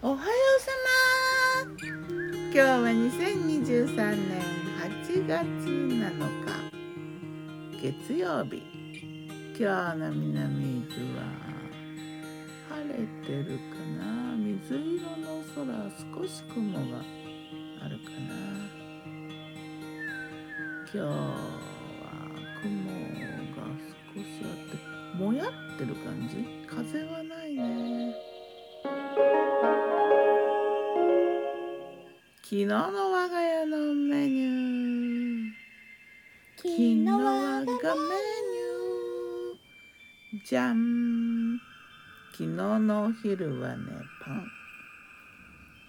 おはようさま。今日は2023年8月7日。月曜日。今日の南伊豆は晴れてるかな？水色の空少し雲があるかな？今日は雲が少しあってもやってる感じ？風はないね。昨日の我が家のメニュー。昨日我がメニュー。じゃん昨日のお昼はねパン。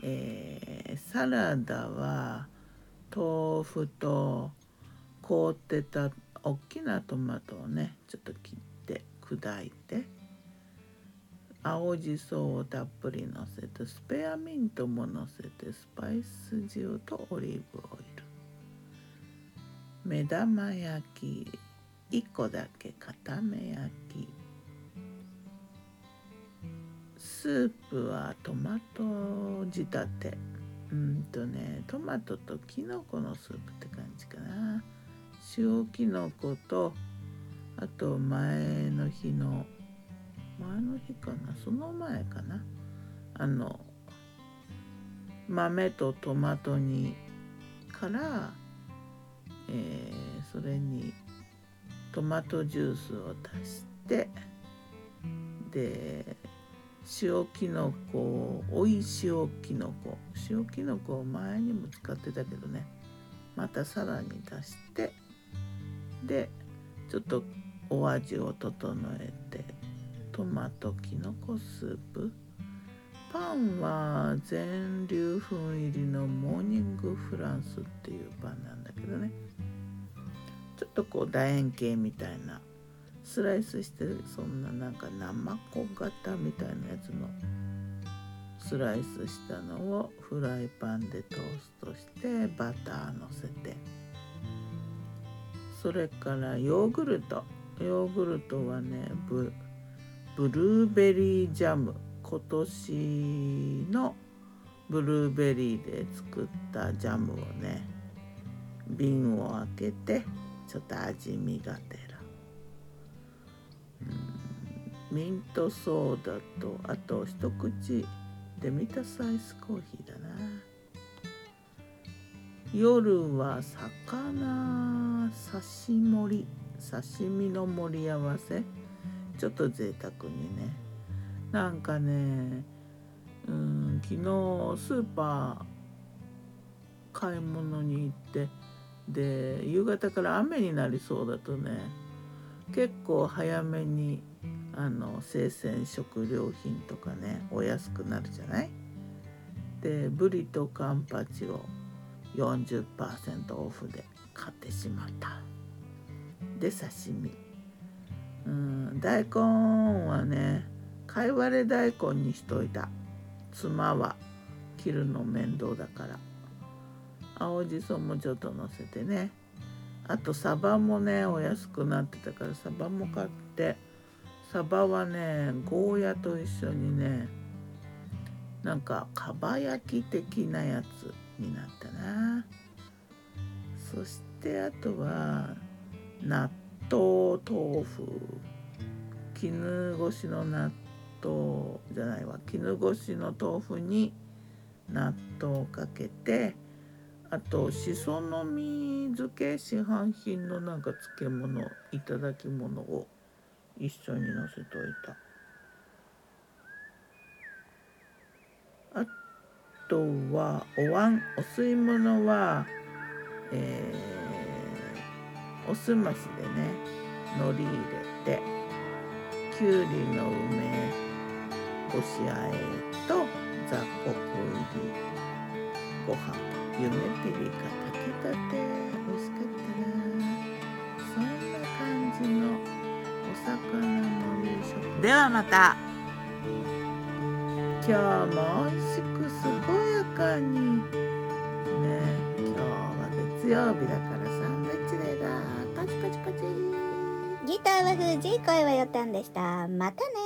えー、サラダは豆腐と凍ってた大きなトマトをねちょっと切って砕いて。青じそをたっぷりのせてスペアミントものせてスパイス塩とオリーブオイル。目玉焼き1個だけ固め焼き。スープはトマト仕立て。うんとねトマトときのこのスープって感じかな。塩きのことあと前の日の前の日かなその前かな。あの豆とトマト煮から、えー、それにトマトジュースを足してで塩きのこおい塩きのこ塩きのこを前にも使ってたけどね。またさらに足してでちょっとお味を整えて。トマトきのこスープ。パンは全粒粉入りのモーニングフランスっていうパンなんだけどね。ちょっとこう楕円形みたいな。スライスしてそんななんか生子型みたいなやつの。スライスしたのをフライパンでトーストしてバターのせて。それからヨーグルト。ヨーグルトはねブブルーベリージャム。今年のブルーベリーで作ったジャムをね瓶を開けてちょっと味見がてら。ミントソーダとあと一口で見たサイスコーヒーだな。夜は魚刺し盛り刺身の盛り合わせ。ちょっと贅沢にね。なんかねうん昨日スーパー買い物に行ってで夕方から雨になりそうだとね結構早めにあの生鮮食料品とかねお安くなるじゃない？でブリとカンパチを40%オフで買ってしまった。で刺身。大根はねかいわれ大根にしといた。妻は切るの面倒だから。青じそもちょっとのせてね。あとサバもねお安くなってたからサバも買って。サバはねゴーヤと一緒にねなんかかば焼き的なやつになったな。そしてあとは納豆豆腐。絹ごしの納豆じゃないわ絹ごしの豆腐に納豆をかけてあとしその実漬け市販品のなんか漬物いただき物を一緒にのせといた。あとはお椀お吸い物はえー、おすましでね海苔入れて。きゅうりの梅干しあえと雑穀入りご飯夢ピリカ炊きたて美味しかったなそんな感じのお魚の夕食ではまた。今日も美味しく健やかに。ね今日は月曜日だから。は富士声はよたんでした。またね。